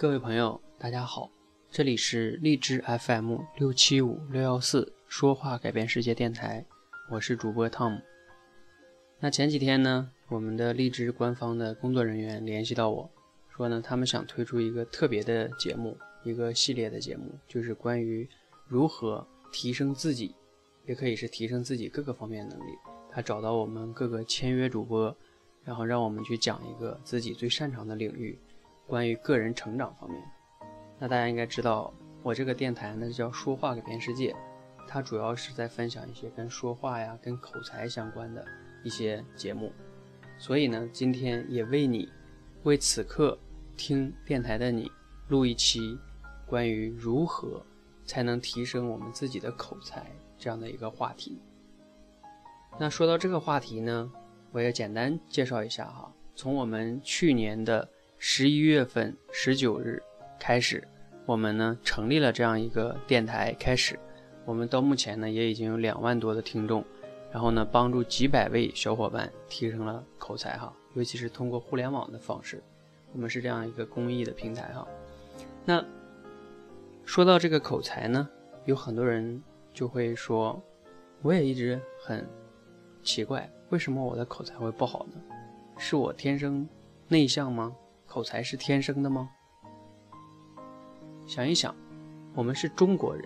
各位朋友，大家好，这里是荔枝 FM 六七五六幺四说话改变世界电台，我是主播汤姆。那前几天呢，我们的荔枝官方的工作人员联系到我说呢，他们想推出一个特别的节目，一个系列的节目，就是关于如何提升自己，也可以是提升自己各个方面能力。他找到我们各个签约主播，然后让我们去讲一个自己最擅长的领域。关于个人成长方面，那大家应该知道，我这个电台呢叫“说话改变世界”，它主要是在分享一些跟说话呀、跟口才相关的一些节目。所以呢，今天也为你，为此刻听电台的你，录一期关于如何才能提升我们自己的口才这样的一个话题。那说到这个话题呢，我也简单介绍一下哈，从我们去年的。十一月份十九日开始，我们呢成立了这样一个电台。开始，我们到目前呢也已经有两万多的听众，然后呢帮助几百位小伙伴提升了口才哈，尤其是通过互联网的方式，我们是这样一个公益的平台哈。那说到这个口才呢，有很多人就会说，我也一直很奇怪，为什么我的口才会不好呢？是我天生内向吗？口才是天生的吗？想一想，我们是中国人，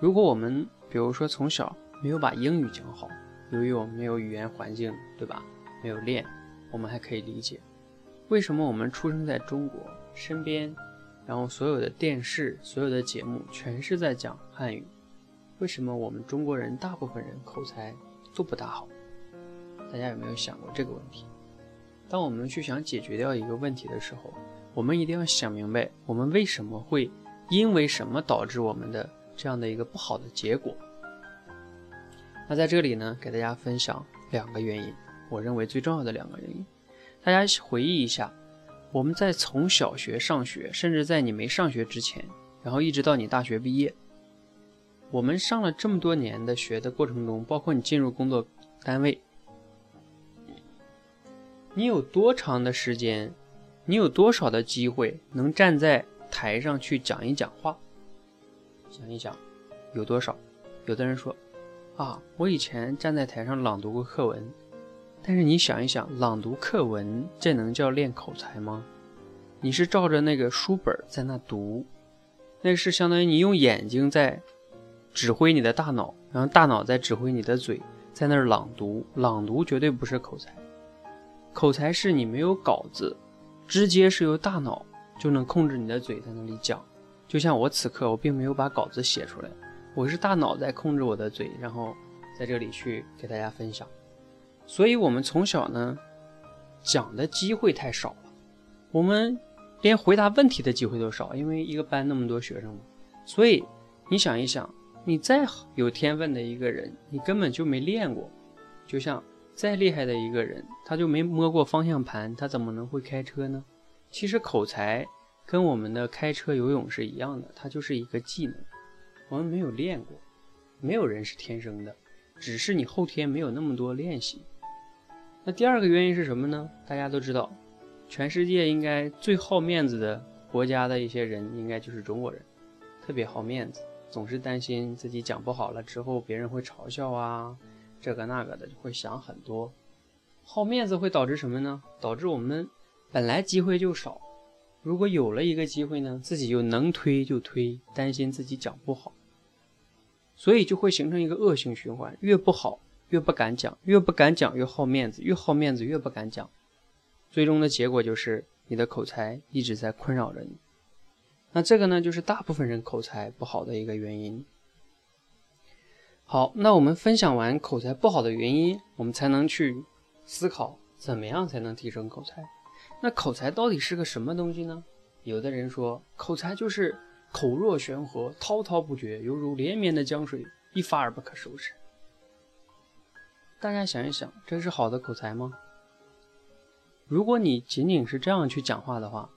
如果我们比如说从小没有把英语讲好，由于我们没有语言环境，对吧？没有练，我们还可以理解。为什么我们出生在中国，身边，然后所有的电视、所有的节目全是在讲汉语？为什么我们中国人大部分人口才都不大好？大家有没有想过这个问题？当我们去想解决掉一个问题的时候，我们一定要想明白，我们为什么会因为什么导致我们的这样的一个不好的结果。那在这里呢，给大家分享两个原因，我认为最重要的两个原因。大家回忆一下，我们在从小学上学，甚至在你没上学之前，然后一直到你大学毕业，我们上了这么多年的学的过程中，包括你进入工作单位。你有多长的时间？你有多少的机会能站在台上去讲一讲话？想一想，有多少？有的人说：“啊，我以前站在台上朗读过课文。”但是你想一想，朗读课文这能叫练口才吗？你是照着那个书本在那读，那是相当于你用眼睛在指挥你的大脑，然后大脑在指挥你的嘴，在那儿朗读。朗读绝对不是口才。口才是你没有稿子，直接是由大脑就能控制你的嘴在那里讲。就像我此刻，我并没有把稿子写出来，我是大脑在控制我的嘴，然后在这里去给大家分享。所以，我们从小呢，讲的机会太少了，我们连回答问题的机会都少，因为一个班那么多学生嘛。所以，你想一想，你再有天分的一个人，你根本就没练过，就像。再厉害的一个人，他就没摸过方向盘，他怎么能会开车呢？其实口才跟我们的开车、游泳是一样的，它就是一个技能，我们没有练过，没有人是天生的，只是你后天没有那么多练习。那第二个原因是什么呢？大家都知道，全世界应该最好面子的国家的一些人，应该就是中国人，特别好面子，总是担心自己讲不好了之后别人会嘲笑啊。这个那个的就会想很多，好面子会导致什么呢？导致我们本来机会就少，如果有了一个机会呢，自己又能推就推，担心自己讲不好，所以就会形成一个恶性循环，越不好越不敢讲，越不敢讲越好面子，越好面子越不敢讲，最终的结果就是你的口才一直在困扰着你。那这个呢，就是大部分人口才不好的一个原因。好，那我们分享完口才不好的原因，我们才能去思考怎么样才能提升口才。那口才到底是个什么东西呢？有的人说，口才就是口若悬河，滔滔不绝，犹如连绵的江水，一发而不可收拾。大家想一想，这是好的口才吗？如果你仅仅是这样去讲话的话，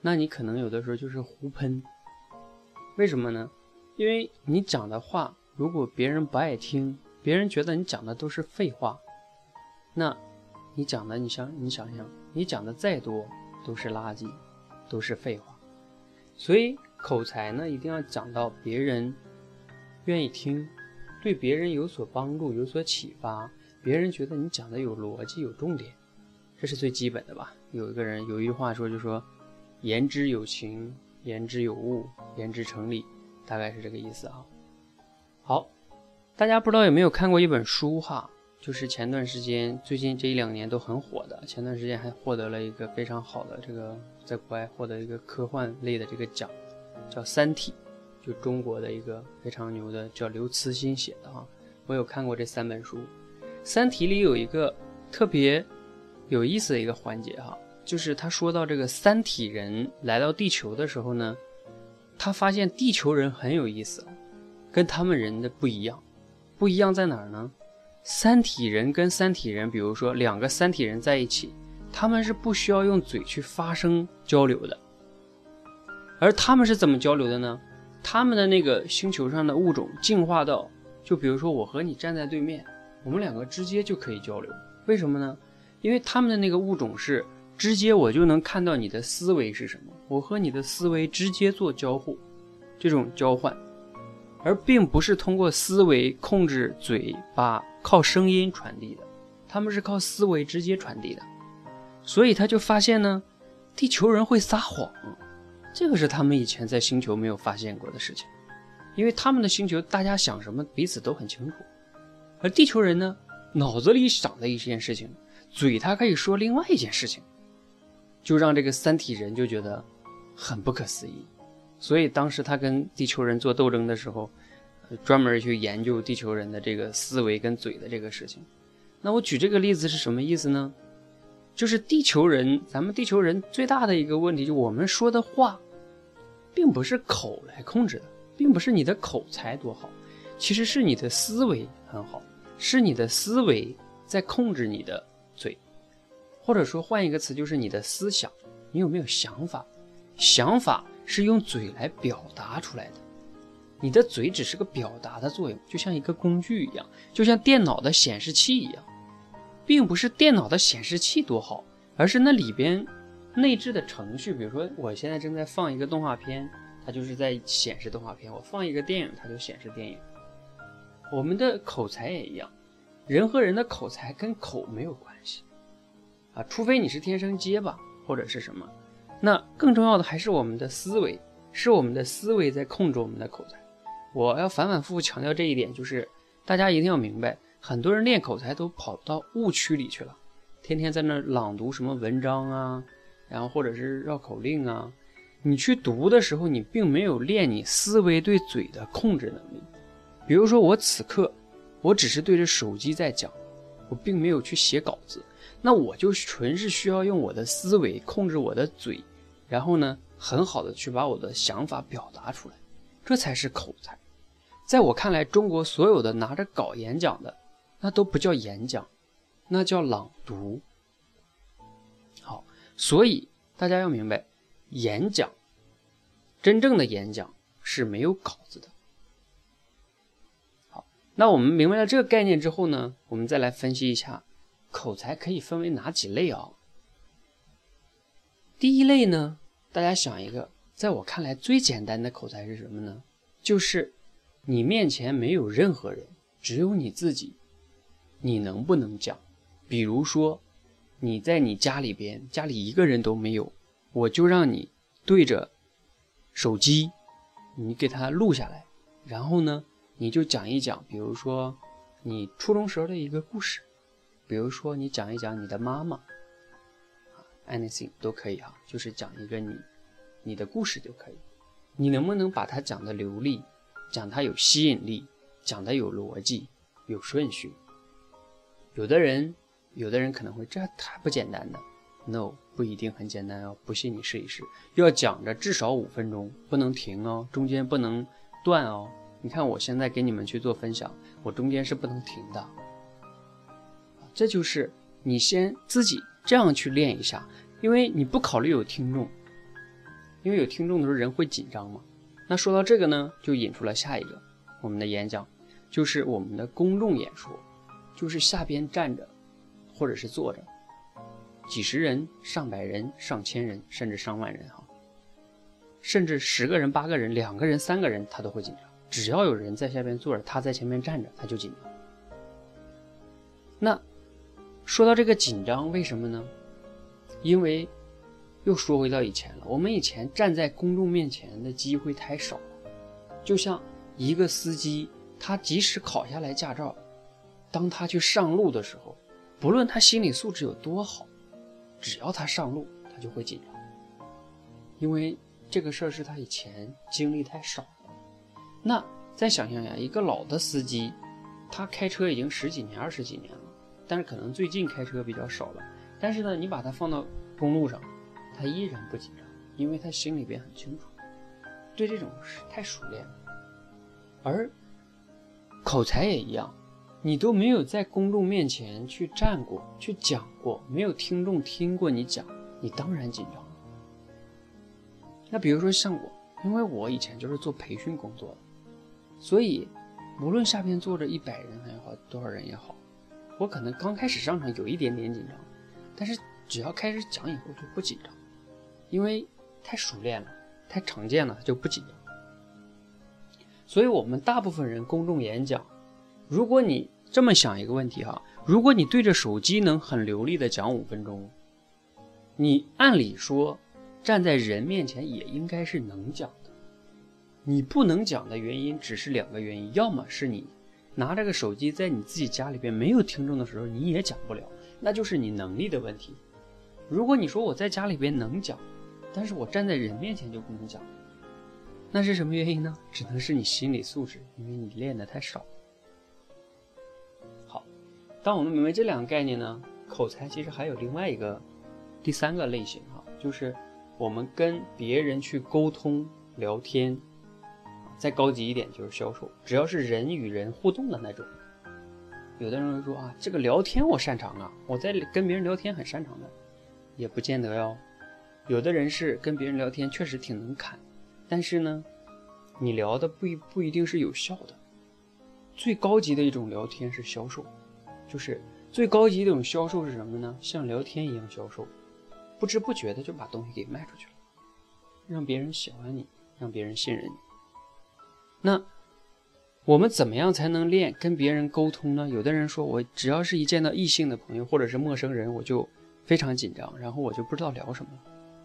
那你可能有的时候就是胡喷。为什么呢？因为你讲的话。如果别人不爱听，别人觉得你讲的都是废话，那，你讲的，你想，你想想，你讲的再多都是垃圾，都是废话。所以口才呢，一定要讲到别人愿意听，对别人有所帮助、有所启发，别人觉得你讲的有逻辑、有重点，这是最基本的吧。有一个人有一句话说，就说言之有情，言之有物，言之成理，大概是这个意思啊。好，大家不知道有没有看过一本书哈？就是前段时间，最近这一两年都很火的。前段时间还获得了一个非常好的这个，在国外获得一个科幻类的这个奖，叫《三体》，就中国的一个非常牛的，叫刘慈欣写的哈。我有看过这三本书，《三体》里有一个特别有意思的一个环节哈，就是他说到这个三体人来到地球的时候呢，他发现地球人很有意思，跟他们人的不一样，不一样在哪儿呢？三体人跟三体人，比如说两个三体人在一起，他们是不需要用嘴去发声交流的，而他们是怎么交流的呢？他们的那个星球上的物种进化到，就比如说我和你站在对面，我们两个直接就可以交流。为什么呢？因为他们的那个物种是直接我就能看到你的思维是什么，我和你的思维直接做交互，这种交换，而并不是通过思维控制嘴巴。靠声音传递的，他们是靠思维直接传递的，所以他就发现呢，地球人会撒谎，这个是他们以前在星球没有发现过的事情，因为他们的星球大家想什么彼此都很清楚，而地球人呢，脑子里想的一件事情，嘴他可以说另外一件事情，就让这个三体人就觉得很不可思议，所以当时他跟地球人做斗争的时候。专门去研究地球人的这个思维跟嘴的这个事情，那我举这个例子是什么意思呢？就是地球人，咱们地球人最大的一个问题，就我们说的话，并不是口来控制的，并不是你的口才多好，其实是你的思维很好，是你的思维在控制你的嘴，或者说换一个词，就是你的思想，你有没有想法？想法是用嘴来表达出来的。你的嘴只是个表达的作用，就像一个工具一样，就像电脑的显示器一样，并不是电脑的显示器多好，而是那里边内置的程序。比如说，我现在正在放一个动画片，它就是在显示动画片；我放一个电影，它就显示电影。我们的口才也一样，人和人的口才跟口没有关系啊，除非你是天生结巴或者是什么。那更重要的还是我们的思维，是我们的思维在控制我们的口才。我要反反复复强调这一点，就是大家一定要明白，很多人练口才都跑到误区里去了，天天在那朗读什么文章啊，然后或者是绕口令啊，你去读的时候，你并没有练你思维对嘴的控制能力。比如说我此刻，我只是对着手机在讲，我并没有去写稿子，那我就纯是需要用我的思维控制我的嘴，然后呢，很好的去把我的想法表达出来，这才是口才。在我看来，中国所有的拿着稿演讲的，那都不叫演讲，那叫朗读。好，所以大家要明白，演讲，真正的演讲是没有稿子的。好，那我们明白了这个概念之后呢，我们再来分析一下，口才可以分为哪几类啊？第一类呢，大家想一个，在我看来最简单的口才是什么呢？就是。你面前没有任何人，只有你自己，你能不能讲？比如说，你在你家里边，家里一个人都没有，我就让你对着手机，你给他录下来，然后呢，你就讲一讲，比如说你初中时候的一个故事，比如说你讲一讲你的妈妈，anything 都可以啊，就是讲一个你你的故事就可以，你能不能把它讲的流利？讲它有吸引力，讲的有逻辑，有顺序。有的人，有的人可能会这太不简单的，no，不一定很简单哦。不信你试一试，要讲着至少五分钟，不能停哦，中间不能断哦。你看我现在给你们去做分享，我中间是不能停的。这就是你先自己这样去练一下，因为你不考虑有听众，因为有听众的时候人会紧张嘛。那说到这个呢，就引出了下一个我们的演讲，就是我们的公众演说，就是下边站着，或者是坐着，几十人、上百人、上千人，甚至上万人哈。甚至十个人、八个人、两个人、三个人，他都会紧张。只要有人在下边坐着，他在前面站着，他就紧张。那说到这个紧张，为什么呢？因为又说回到以前了，我们以前站在公众面前的机会太少了。就像一个司机，他即使考下来驾照，当他去上路的时候，不论他心理素质有多好，只要他上路，他就会紧张，因为这个事儿是他以前经历太少了。那再想象一下，一个老的司机，他开车已经十几年、二十几年了，但是可能最近开车比较少了。但是呢，你把它放到公路上，他依然不紧张，因为他心里边很清楚，对这种事太熟练了。而口才也一样，你都没有在公众面前去站过去讲过，没有听众听过你讲，你当然紧张。那比如说像我，因为我以前就是做培训工作的，所以无论下边坐着一百人也好，多少人也好，我可能刚开始上场有一点点紧张。但是只要开始讲以后就不紧张，因为太熟练了，太常见了就不紧张。所以，我们大部分人公众演讲，如果你这么想一个问题哈，如果你对着手机能很流利的讲五分钟，你按理说站在人面前也应该是能讲的。你不能讲的原因只是两个原因，要么是你拿着个手机在你自己家里边没有听众的时候你也讲不了。那就是你能力的问题。如果你说我在家里边能讲，但是我站在人面前就不能讲，那是什么原因呢？只能是你心理素质，因为你练的太少。好，当我们明白这两个概念呢，口才其实还有另外一个第三个类型哈，就是我们跟别人去沟通聊天，再高级一点就是销售，只要是人与人互动的那种。有的人会说啊，这个聊天我擅长啊，我在跟别人聊天很擅长的，也不见得哟。有的人是跟别人聊天确实挺能侃，但是呢，你聊的不一不一定是有效的。最高级的一种聊天是销售，就是最高级的一种销售是什么呢？像聊天一样销售，不知不觉的就把东西给卖出去了，让别人喜欢你，让别人信任你。那。我们怎么样才能练跟别人沟通呢？有的人说我只要是一见到异性的朋友或者是陌生人，我就非常紧张，然后我就不知道聊什么，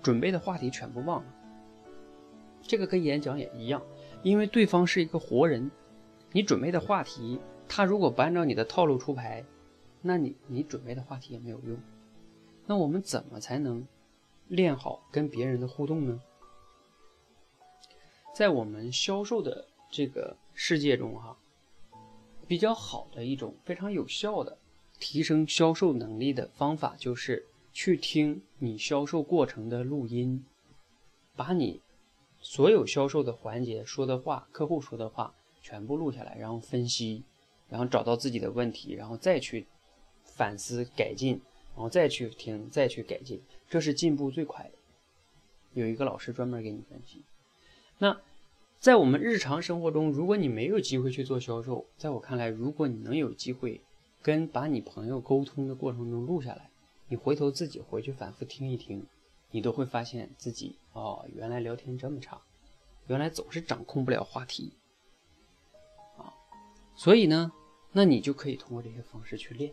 准备的话题全部忘了。这个跟演讲也一样，因为对方是一个活人，你准备的话题，他如果不按照你的套路出牌，那你你准备的话题也没有用。那我们怎么才能练好跟别人的互动呢？在我们销售的这个。世界中哈，比较好的一种非常有效的提升销售能力的方法，就是去听你销售过程的录音，把你所有销售的环节说的话、客户说的话全部录下来，然后分析，然后找到自己的问题，然后再去反思改进，然后再去听，再去改进，这是进步最快的。有一个老师专门给你分析，那。在我们日常生活中，如果你没有机会去做销售，在我看来，如果你能有机会跟把你朋友沟通的过程中录下来，你回头自己回去反复听一听，你都会发现自己哦，原来聊天这么差，原来总是掌控不了话题啊。所以呢，那你就可以通过这些方式去练。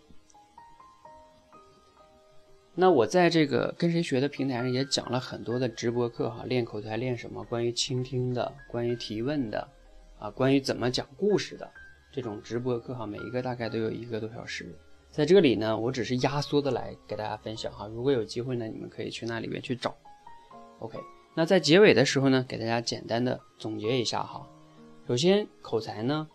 那我在这个跟谁学的平台上也讲了很多的直播课哈，练口才练什么？关于倾听的，关于提问的，啊，关于怎么讲故事的这种直播课哈，每一个大概都有一个多小时。在这里呢，我只是压缩的来给大家分享哈。如果有机会呢，你们可以去那里面去找。OK，那在结尾的时候呢，给大家简单的总结一下哈。首先，口才呢。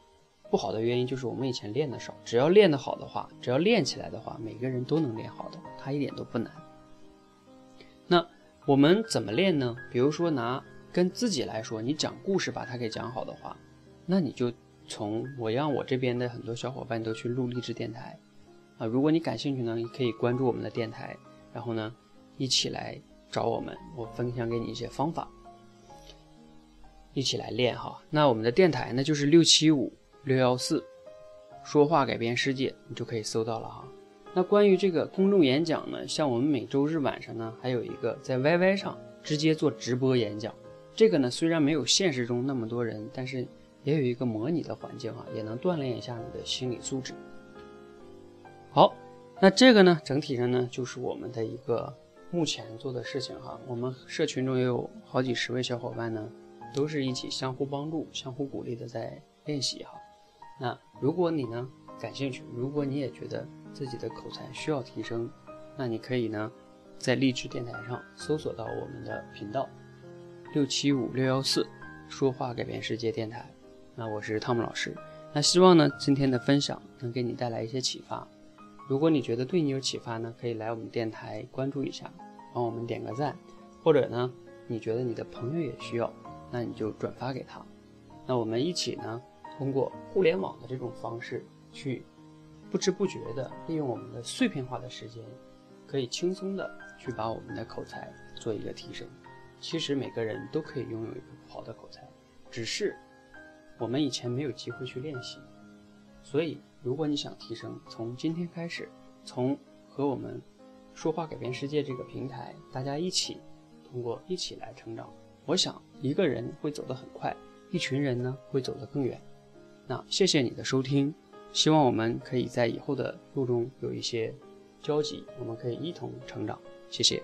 不好的原因就是我们以前练的少，只要练得好的话，只要练起来的话，每个人都能练好的，它一点都不难。那我们怎么练呢？比如说拿跟自己来说，你讲故事把它给讲好的话，那你就从我让我这边的很多小伙伴都去录励志电台啊，如果你感兴趣呢，你可以关注我们的电台，然后呢一起来找我们，我分享给你一些方法，一起来练哈。那我们的电台呢就是六七五。六幺四，说话改变世界，你就可以搜到了哈。那关于这个公众演讲呢，像我们每周日晚上呢，还有一个在 YY 上直接做直播演讲，这个呢，虽然没有现实中那么多人，但是也有一个模拟的环境啊，也能锻炼一下你的心理素质。好，那这个呢，整体上呢，就是我们的一个目前做的事情哈。我们社群中也有好几十位小伙伴呢，都是一起相互帮助、相互鼓励的在练习哈。那如果你呢感兴趣，如果你也觉得自己的口才需要提升，那你可以呢在励志电台上搜索到我们的频道六七五六幺四说话改变世界电台。那我是汤姆老师。那希望呢今天的分享能给你带来一些启发。如果你觉得对你有启发呢，可以来我们电台关注一下，帮我们点个赞，或者呢你觉得你的朋友也需要，那你就转发给他。那我们一起呢。通过互联网的这种方式，去不知不觉的利用我们的碎片化的时间，可以轻松的去把我们的口才做一个提升。其实每个人都可以拥有一个好的口才，只是我们以前没有机会去练习。所以，如果你想提升，从今天开始，从和我们说话改变世界这个平台，大家一起通过一起来成长。我想，一个人会走得很快，一群人呢会走得更远。那谢谢你的收听，希望我们可以在以后的路中有一些交集，我们可以一同成长。谢谢。